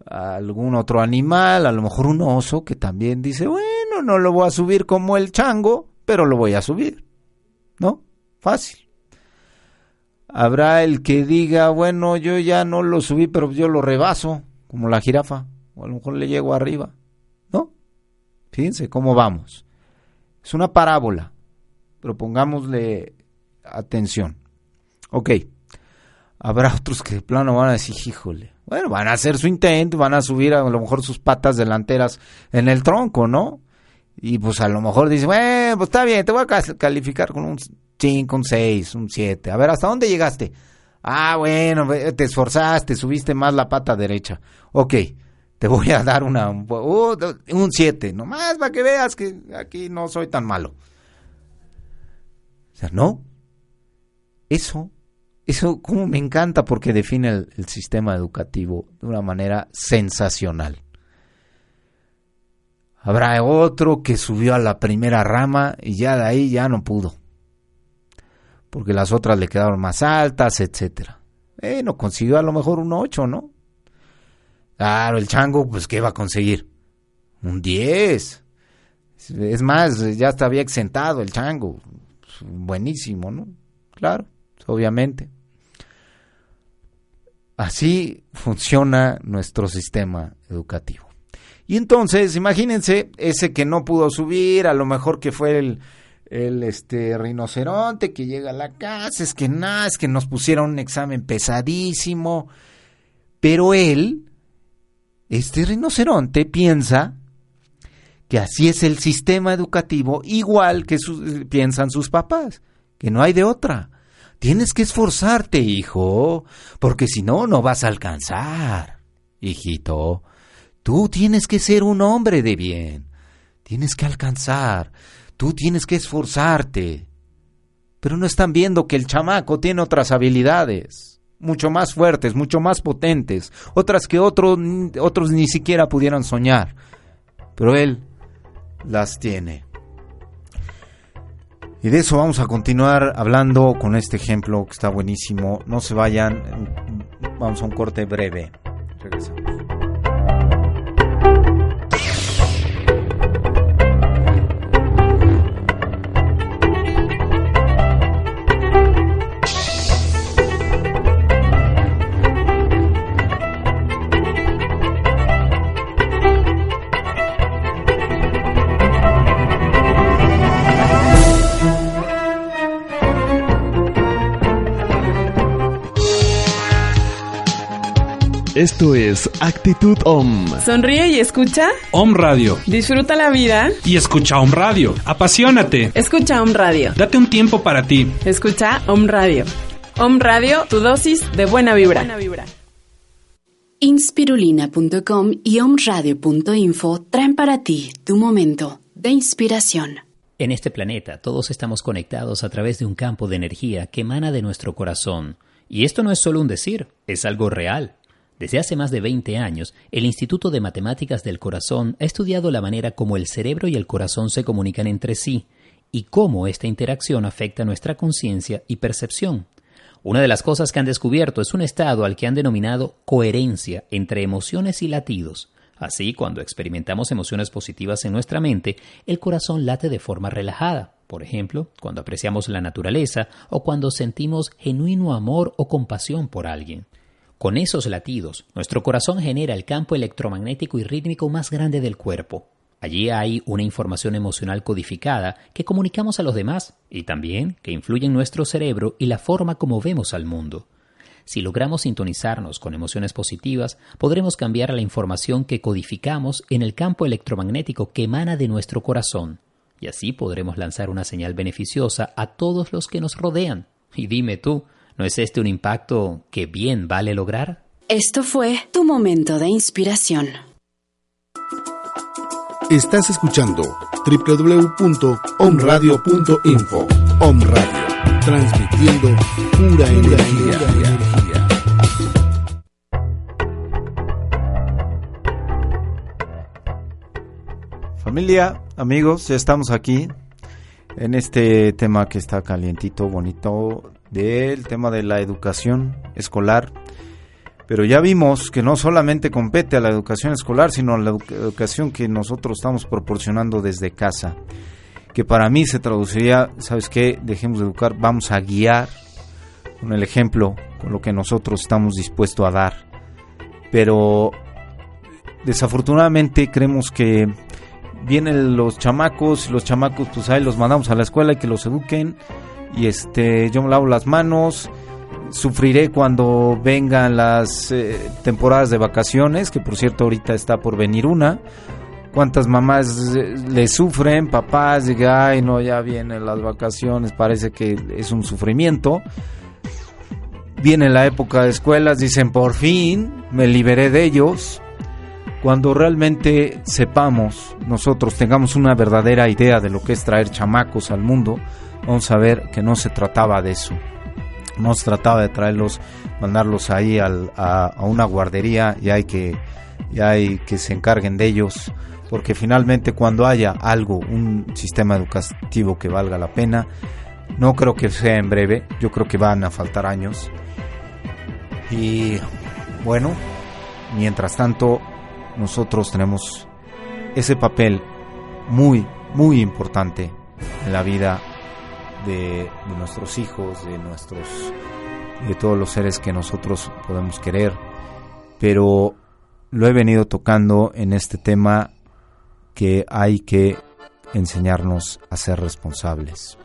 algún otro animal, a lo mejor un oso que también dice, bueno, no lo voy a subir como el chango, pero lo voy a subir. ¿No? Fácil. Habrá el que diga, bueno, yo ya no lo subí, pero yo lo rebaso, como la jirafa, o a lo mejor le llego arriba. Fíjense cómo vamos. Es una parábola, pero pongámosle atención. Ok, habrá otros que de plano van a decir, híjole, bueno, van a hacer su intento, van a subir a lo mejor sus patas delanteras en el tronco, ¿no? Y pues a lo mejor dice, bueno, pues está bien, te voy a calificar con un 5, un 6, un 7. A ver, ¿hasta dónde llegaste? Ah, bueno, te esforzaste, subiste más la pata derecha. Ok, te voy a dar una, un 7, nomás para que veas que aquí no soy tan malo. O sea, no. Eso, eso como me encanta porque define el, sistema educativo de una manera sensacional. Habrá otro que subió a la primera rama y ya de ahí ya no pudo. Porque las otras le quedaron más altas, etcétera. Eh, no consiguió a lo mejor un 8, ¿no? Claro, el chango, pues, ¿qué va a conseguir? Un 10. Es más, ya estaba exentado el chango. Buenísimo, ¿no? Claro, obviamente. Así funciona nuestro sistema educativo. Y entonces, imagínense, ese que no pudo subir, a lo mejor que fue el, el este rinoceronte que llega a la casa, es que nada, es que nos pusieron un examen pesadísimo, pero él este rinoceronte piensa que así es el sistema educativo, igual que piensan sus papás, que no hay de otra. Tienes que esforzarte, hijo, porque si no, no vas a alcanzar. Hijito, tú tienes que ser un hombre de bien. Tienes que alcanzar. Tú tienes que esforzarte. Pero no están viendo que el chamaco tiene otras habilidades mucho más fuertes, mucho más potentes, otras que otros ni siquiera pudieran soñar. Pero Él las tiene. Y de eso vamos a continuar hablando con este ejemplo que está buenísimo. No se vayan, vamos a un corte breve. Regresamos. Esto es Actitud Om. Sonríe y escucha. Om Radio. Disfruta la vida. Y escucha Om Radio. Apasionate. Escucha Om Radio. Date un tiempo para ti. Escucha Om Radio. Om Radio, tu dosis de buena vibra. Buena vibra. Inspirulina.com y omradio.info traen para ti tu momento de inspiración. En este planeta todos estamos conectados a través de un campo de energía que emana de nuestro corazón. Y esto no es solo un decir, es algo real. Desde hace más de 20 años, el Instituto de Matemáticas del Corazón ha estudiado la manera como el cerebro y el corazón se comunican entre sí y cómo esta interacción afecta nuestra conciencia y percepción. Una de las cosas que han descubierto es un estado al que han denominado coherencia entre emociones y latidos. Así, cuando experimentamos emociones positivas en nuestra mente, el corazón late de forma relajada. Por ejemplo, cuando apreciamos la naturaleza o cuando sentimos genuino amor o compasión por alguien. Con esos latidos, nuestro corazón genera el campo electromagnético y rítmico más grande del cuerpo. Allí hay una información emocional codificada que comunicamos a los demás y también que influye en nuestro cerebro y la forma como vemos al mundo. Si logramos sintonizarnos con emociones positivas, podremos cambiar la información que codificamos en el campo electromagnético que emana de nuestro corazón, y así podremos lanzar una señal beneficiosa a todos los que nos rodean. Y dime tú, ¿no es este un impacto que bien vale lograr? Esto fue tu momento de inspiración. Estás escuchando www.omradio.info. Om Radio, transmitiendo pura energía. Familia, amigos, ya estamos aquí en este tema que está calientito, bonito, del tema de la educación escolar. Pero ya vimos que no solamente compete a la educación escolar, sino a la educación que nosotros estamos proporcionando desde casa. Que para mí se traduciría, ¿sabes qué? Dejemos de educar, vamos a guiar con el ejemplo, con lo que nosotros estamos dispuestos a dar. Pero desafortunadamente creemos que vienen los chamacos los chamacos pues ahí los mandamos a la escuela y que los eduquen y este yo me lavo las manos sufriré cuando vengan las eh, temporadas de vacaciones que por cierto ahorita está por venir una. Cuántas mamás eh, le sufren papás digan ay no ya vienen las vacaciones parece que es un sufrimiento viene la época de escuelas dicen por fin me liberé de ellos cuando realmente sepamos, nosotros tengamos una verdadera idea de lo que es traer chamacos al mundo, vamos a ver que no se trataba de eso. No se trataba de traerlos, mandarlos ahí a, una guardería y hay que, y hay que se encarguen de ellos, porque finalmente cuando haya algo, un sistema educativo que valga la pena, no creo que sea en breve, yo creo que van a faltar años. Y bueno, mientras tanto, nosotros tenemos ese papel muy, muy importante en la vida de, nuestros hijos, de nuestros, de todos los seres que nosotros podemos querer. Pero lo he venido tocando en este tema que hay que enseñarnos a ser responsables.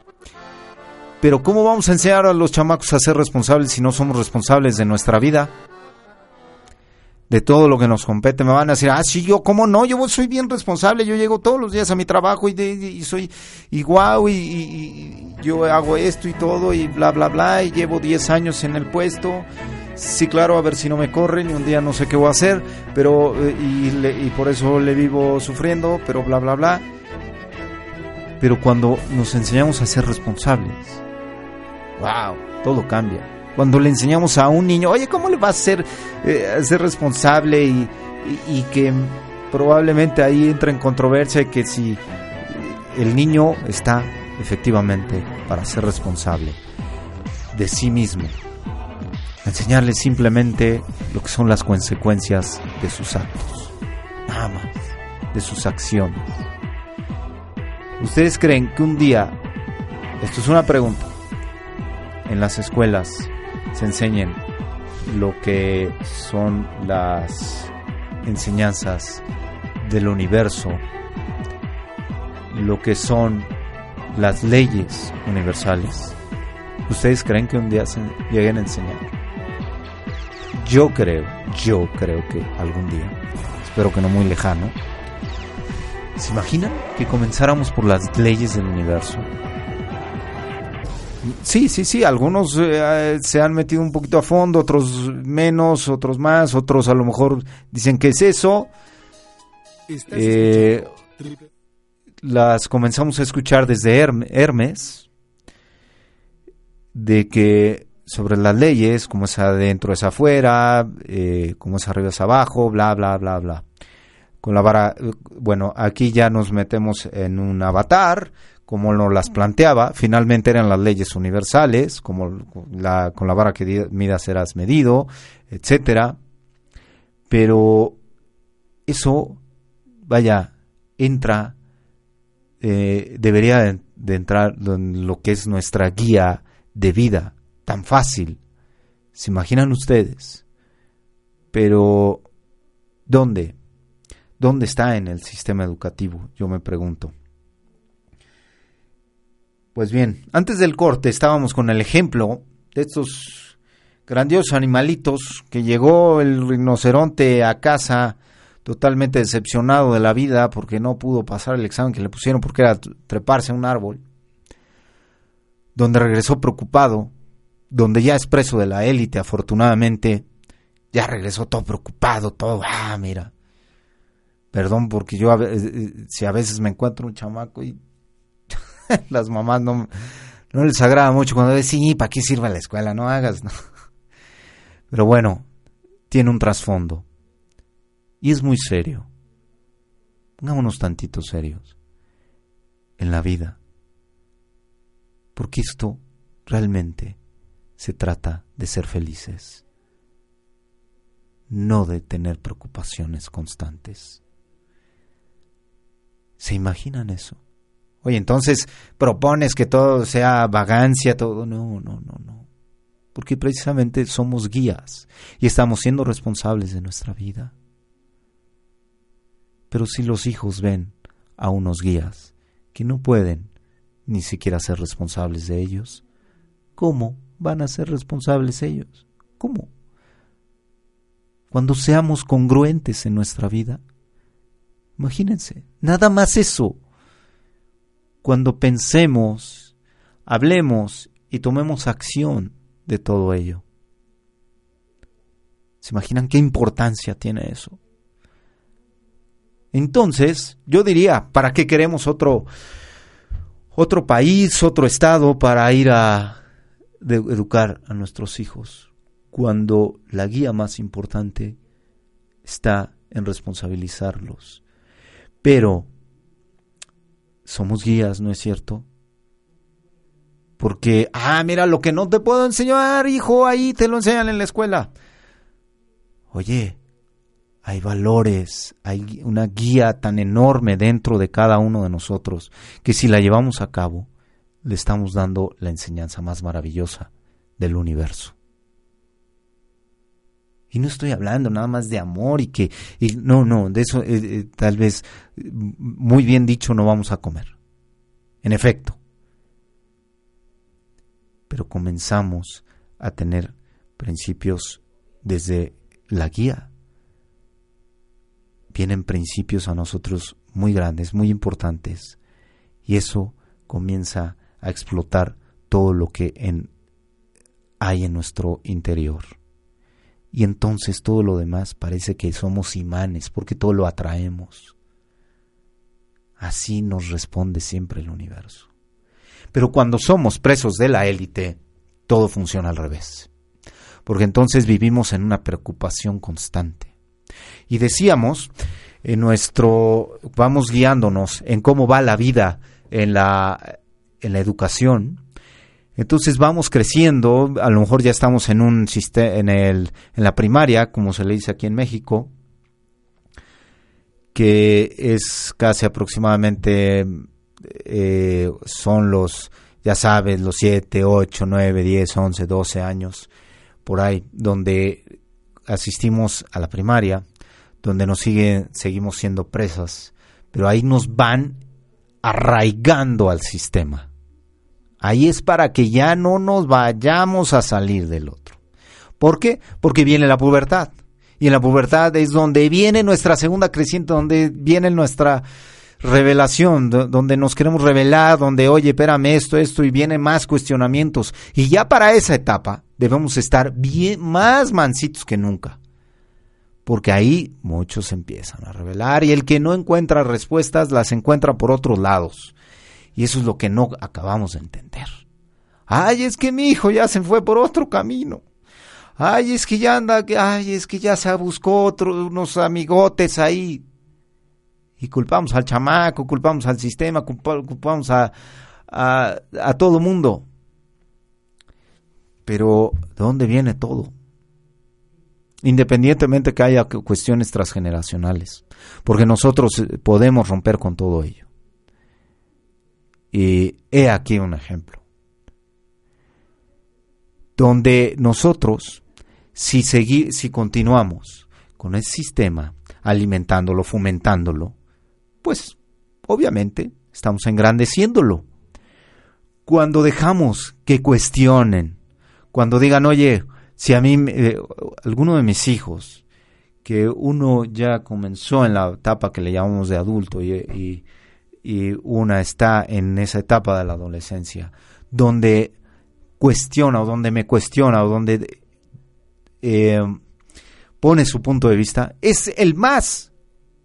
Pero ¿cómo vamos a enseñar a los chamacos a ser responsables si no somos responsables de nuestra vida? De todo lo que nos compete. Me van a decir, ah, sí, yo, ¿cómo no? Yo soy bien responsable, yo llego todos los días a mi trabajo y, y soy y guau, y, yo hago esto y todo, y bla, bla, bla, y llevo 10 años en el puesto. Sí, claro, a ver si no me corren y un día no sé qué voy a hacer, pero, eh, y, y por eso le vivo sufriendo, pero bla, bla, bla. Pero cuando nos enseñamos a ser responsables, wow, todo cambia cuando le enseñamos a un niño, oye, ¿cómo le va a ser, eh, ser responsable y, que probablemente ahí entra en controversia que si el niño está efectivamente para ser responsable de sí mismo, enseñarle simplemente lo que son las consecuencias de sus actos, nada más, de sus acciones. ¿Ustedes creen que un día, esto es una pregunta, en las escuelas se enseñen lo que son las enseñanzas del universo, lo que son las leyes universales. ¿Ustedes creen que un día se lleguen a enseñar? Yo creo, yo creo que algún día, espero que no muy lejano, ¿se imaginan que comenzáramos por las leyes del universo? Sí, sí, sí, algunos eh, se han metido un poquito a fondo, otros menos, otros más, otros a lo mejor dicen que es eso. Eh, las comenzamos a escuchar desde Hermes, de que sobre las leyes, como es adentro es afuera, eh, como es arriba es abajo, bla, bla, bla, bla. Con la vara, bueno, aquí ya nos metemos en un avatar, como nos las planteaba, finalmente eran las leyes universales, como la, con la vara que midas serás medido, etcétera. Pero eso, vaya, entra, eh, debería de entrar en lo que es nuestra guía de vida, tan fácil. ¿Se imaginan ustedes? Pero, ¿dónde? ¿Dónde está en el sistema educativo? Yo me pregunto. Pues bien, antes del corte estábamos con el ejemplo de estos grandiosos animalitos que llegó el rinoceronte a casa totalmente decepcionado de la vida porque no pudo pasar el examen que le pusieron porque era treparse a un árbol, donde regresó preocupado, donde ya es preso de la élite afortunadamente, ya regresó todo preocupado, todo, ah, mira, perdón porque yo si a veces me encuentro un chamaco y las mamás no, no les agrada mucho cuando dicen, sí, ¿para qué sirve la escuela? No hagas, no. Pero bueno, tiene un trasfondo. Y es muy serio. Pongámonos tantitos serios en la vida. Porque esto realmente se trata de ser felices, no de tener preocupaciones constantes. ¿Se imaginan eso? Oye, entonces propones que todo sea vagancia, todo. No, no, no, no. Porque precisamente somos guías y estamos siendo responsables de nuestra vida. Pero si los hijos ven a unos guías que no pueden ni siquiera ser responsables de ellos, ¿cómo van a ser responsables ellos? ¿Cómo? Cuando seamos congruentes en nuestra vida. Imagínense, nada más eso cuando pensemos, hablemos y tomemos acción de todo ello. ¿Se imaginan qué importancia tiene eso? Entonces, yo diría, ¿para qué queremos otro otro país, otro estado para ir a educar a nuestros hijos cuando la guía más importante está en responsabilizarlos? Pero somos guías, ¿no es cierto? Porque, ah, mira, lo que no te puedo enseñar, hijo, ahí te lo enseñan en la escuela. Oye, hay valores, hay una guía tan enorme dentro de cada uno de nosotros que si la llevamos a cabo, le estamos dando la enseñanza más maravillosa del universo. Y no estoy hablando nada más de amor y que, no, no, de eso eh, eh, tal vez muy bien dicho no vamos a comer. En efecto. Pero comenzamos a tener principios desde la guía. Vienen principios a nosotros muy grandes, muy importantes. Y eso comienza a explotar todo lo que hay en nuestro interior y entonces todo lo demás parece que somos imanes porque todo lo atraemos. Así nos responde siempre el universo. Pero cuando somos presos de la élite, todo funciona al revés. Porque entonces vivimos en una preocupación constante. Y decíamos, en nuestro, vamos guiándonos en cómo va la vida en la, en la educación, entonces vamos creciendo, a lo mejor ya estamos en un en el en la primaria, como se le dice aquí en México, que es casi aproximadamente eh, son los ya sabes, los 7, 8, 9, 10, 11, 12 años por ahí donde asistimos a la primaria, donde nos sigue seguimos siendo presas, pero ahí nos van arraigando al sistema Ahí es para que ya no nos vayamos a salir del otro. ¿Por qué? Porque viene la pubertad. Y en la pubertad es donde viene nuestra segunda creciente, donde viene nuestra revelación, donde nos queremos revelar, donde, oye, espérame esto, esto, y vienen más cuestionamientos. Y ya para esa etapa debemos estar bien, más mansitos que nunca. Porque ahí muchos empiezan a revelar y el que no encuentra respuestas las encuentra por otros lados. Y eso es lo que no acabamos de entender. Ay, es que mi hijo ya se fue por otro camino. Ay, es que ya anda, ay, es que ya se buscó otro, unos amigotes ahí. Y culpamos al chamaco, culpamos al sistema, culpamos a, a, todo mundo. Pero, ¿de dónde viene todo? Independientemente que haya cuestiones transgeneracionales. Porque nosotros eh, podemos romper con todo ello. Y he aquí un ejemplo. Donde nosotros, si, seguir, si continuamos con el sistema, alimentándolo, fomentándolo, pues obviamente estamos engrandeciéndolo. Cuando dejamos que cuestionen, cuando digan, oye, si a mí, eh, alguno de mis hijos, que uno ya comenzó en la etapa que le llamamos de adulto y, y, una está en esa etapa de la adolescencia, donde cuestiona o donde me cuestiona o donde eh, pone su punto de vista, es el más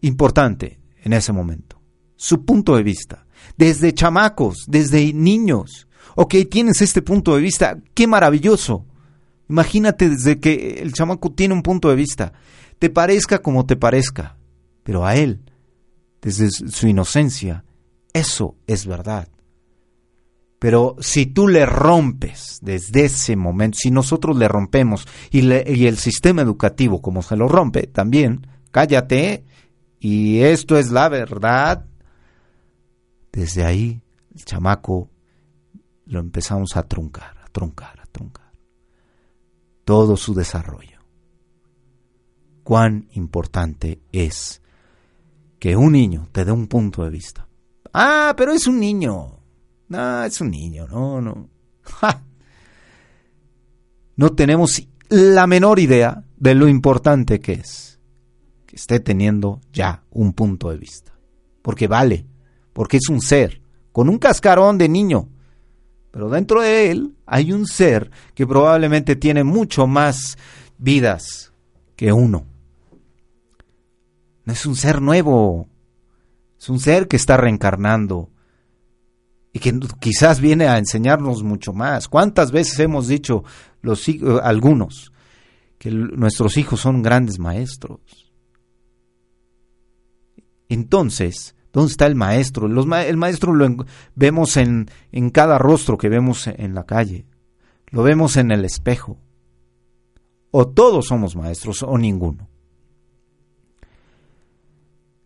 importante en ese momento. Su punto de vista. Desde chamacos, desde niños. Ok, tienes este punto de vista, qué maravilloso. Imagínate desde que el chamaco tiene un punto de vista te parezca como te parezca, pero a él, desde su inocencia, eso es verdad. Pero si tú le rompes desde ese momento, si nosotros le rompemos y, el sistema educativo como se lo rompe también, cállate y esto es la verdad, desde ahí el chamaco lo empezamos a truncar, a truncar, a truncar. Todo su desarrollo cuán importante es que un niño te dé un punto de vista. Ah, pero es un niño. No, es un niño, no, no. No tenemos la menor idea de lo importante que es que esté teniendo ya un punto de vista. Porque vale, porque es un ser, con un cascarón de niño. Pero dentro de él hay un ser que probablemente tiene mucho más vidas que uno. No es un ser nuevo, es un ser que está reencarnando y que quizás viene a enseñarnos mucho más. ¿Cuántas veces hemos dicho los eh, algunos que nuestros hijos son grandes maestros? Entonces, ¿dónde está el maestro? el maestro lo vemos en, en cada rostro que vemos en la calle, lo vemos en el espejo. O todos somos maestros o ninguno.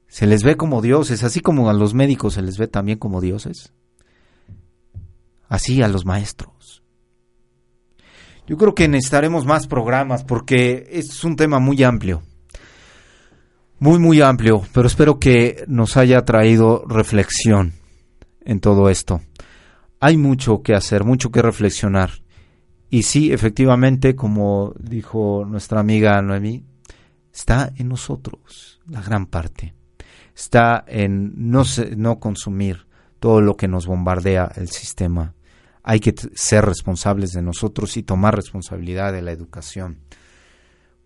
Se les ve como dioses, así como a los médicos se les ve también como dioses. Así a los maestros. Yo creo que necesitaremos más programas porque es un tema muy amplio. Muy, muy amplio, pero espero que nos haya traído reflexión en todo esto. Hay mucho que hacer, mucho que reflexionar. Y sí, efectivamente, como dijo nuestra amiga Noemí, está en nosotros la gran parte está en no, no consumir todo lo que nos bombardea el sistema. Hay que ser responsables de nosotros y tomar responsabilidad de la educación,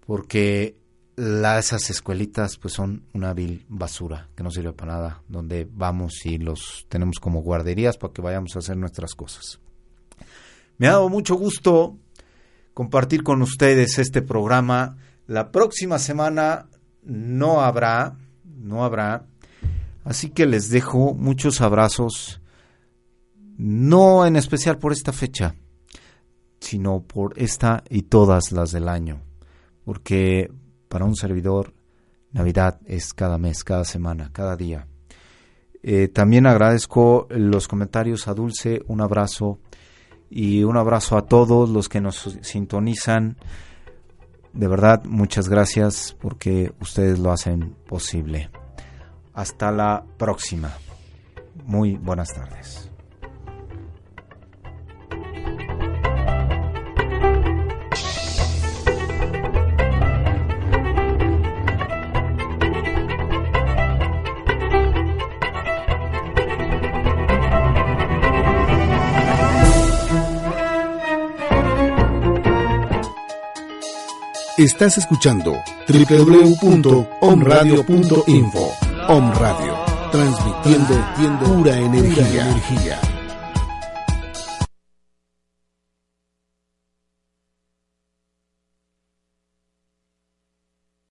porque esas escuelitas pues son una vil basura que no sirve para nada, donde vamos y los tenemos como guarderías para que vayamos a hacer nuestras cosas. Me ha dado mucho gusto compartir con ustedes este programa. La próxima semana no habrá no habrá. Así que les dejo muchos abrazos, no en especial por esta fecha, sino por esta y todas las del año, porque para un servidor Navidad es cada mes, cada semana, cada día. Eh, también agradezco los comentarios a Dulce, un abrazo y un abrazo a todos los que nos sintonizan de verdad, muchas gracias porque ustedes lo hacen posible. Hasta la próxima. Muy buenas tardes. Estás escuchando www.omradio.info. Om Radio, transmitiendo pura energía.